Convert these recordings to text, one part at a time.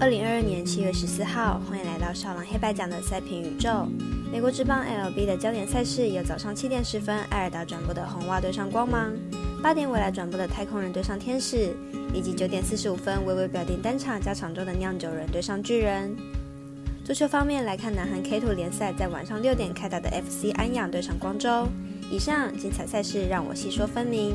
二零二二年七月十四号，欢迎来到少狼黑白奖的赛评宇宙。美国职棒 LB 的焦点赛事有早上七点十分艾尔达转播的红袜对上光芒，八点未来转播的太空人对上天使，以及九点四十五分微微表定单场加场中的酿酒人对上巨人。足球方面来看，南韩 K2 联赛在晚上六点开打的 FC 安阳对上光州。以上精彩赛事让我细说分明。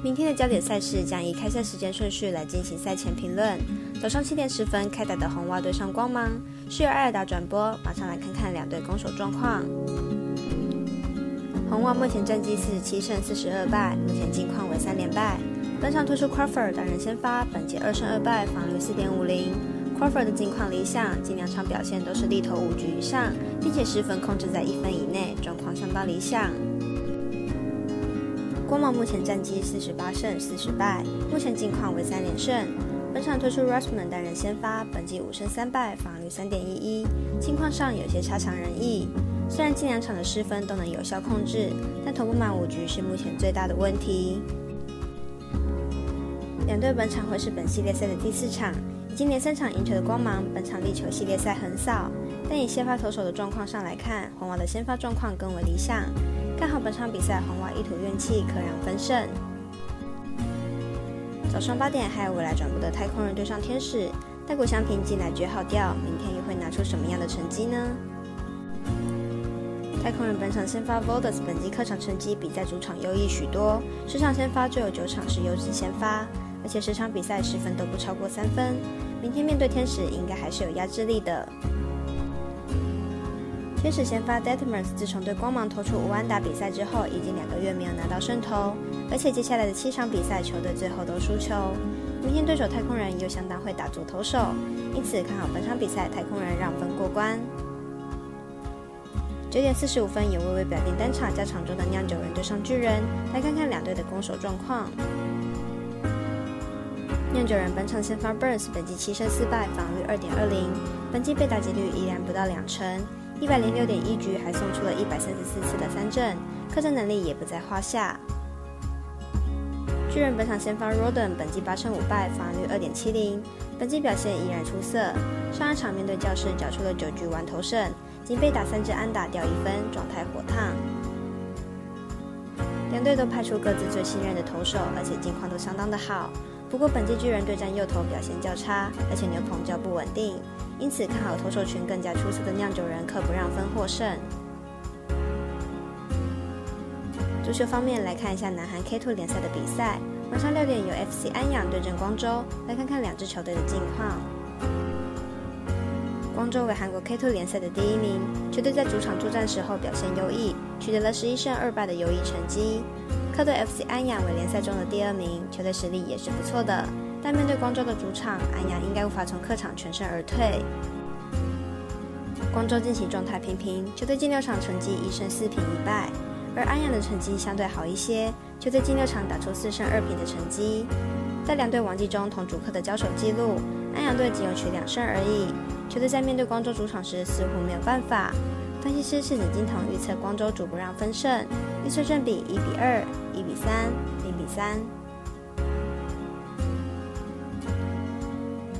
明天的焦点赛事将以开赛时间顺序来进行赛前评论。早上七点十分开打的红袜对上光芒，是由艾尔达转播。马上来看看两队攻守状况。红袜目前战绩四十七胜四十二败，目前近况为三连败。本场推出 Crawford 担任先发，本届二胜二败，防率四点五零。Crawford 的近况理想，近两场表现都是力投五局以上，并且失分控制在一分以内，状况相当理想。光芒目前战绩四十八胜四十败，目前近况为三连胜。本场推出 Russman 担任先发，本季五胜三败，防率三点一一，近况上有些差强人意。虽然近两场的失分都能有效控制，但投不满五局是目前最大的问题。两队本场会是本系列赛的第四场，已经连三场赢球的光芒，本场力求系列赛横扫。但以先发投手的状况上来看，红袜的先发状况更为理想。看好本场比赛，红袜一吐怨气，可让分胜。早上八点还有未来转播的太空人对上天使，戴国祥平进来绝好调，明天又会拿出什么样的成绩呢？太空人本场先发 Voldus，本季客场成绩比在主场优异许多，十场先发就有九场是优质先发，而且十场比赛十分都不超过三分。明天面对天使，应该还是有压制力的。天使先发 Detmers 自从对光芒投出无安打比赛之后，已经两个月没有拿到胜投，而且接下来的七场比赛球队最后都输球。明天对手太空人又相当会打左投手，因此看好本场比赛太空人让分过关。九点四十五分有微微表定单场加场中的酿酒人对上巨人，来看看两队的攻守状况。酿酒人本场先发 Burns 本季七胜四败，防御二点二零，本季被打击率依然不到两成。一百零六点一局，还送出了一百三十四次的三振，客战能力也不在话下。巨人本场先发 Roden，本季八胜五败，防御率二点七零，本季表现依然出色。上一场面对教士，缴出了九局完投胜，仅被打三支安打掉一分，状态火烫。两队都派出各自最信任的投手，而且近况都相当的好。不过本季巨人对战右投表现较差，而且牛棚较不稳定。因此，看好投手群更加出色的酿酒人，可不让分获胜。足球方面来看一下南韩 K2 联赛的比赛，晚上六点有 FC 安阳对阵光州，来看看两支球队的近况。光州为韩国 K2 联赛的第一名，球队在主场作战时候表现优异，取得了十一胜二败的优异成绩。客队 FC 安阳为联赛中的第二名，球队实力也是不错的。但面对光州的主场，安阳应该无法从客场全身而退。光州近期状态平平，球队近六场成绩一胜四平一败，而安阳的成绩相对好一些，球队近六场打出四胜二平的成绩。在两队往绩中同主客的交手记录，安阳队仅有取两胜而已。球队在面对光州主场时似乎没有办法。分析师是李金童预测光州主不让分胜，预测正比一比二、一比三、零比三。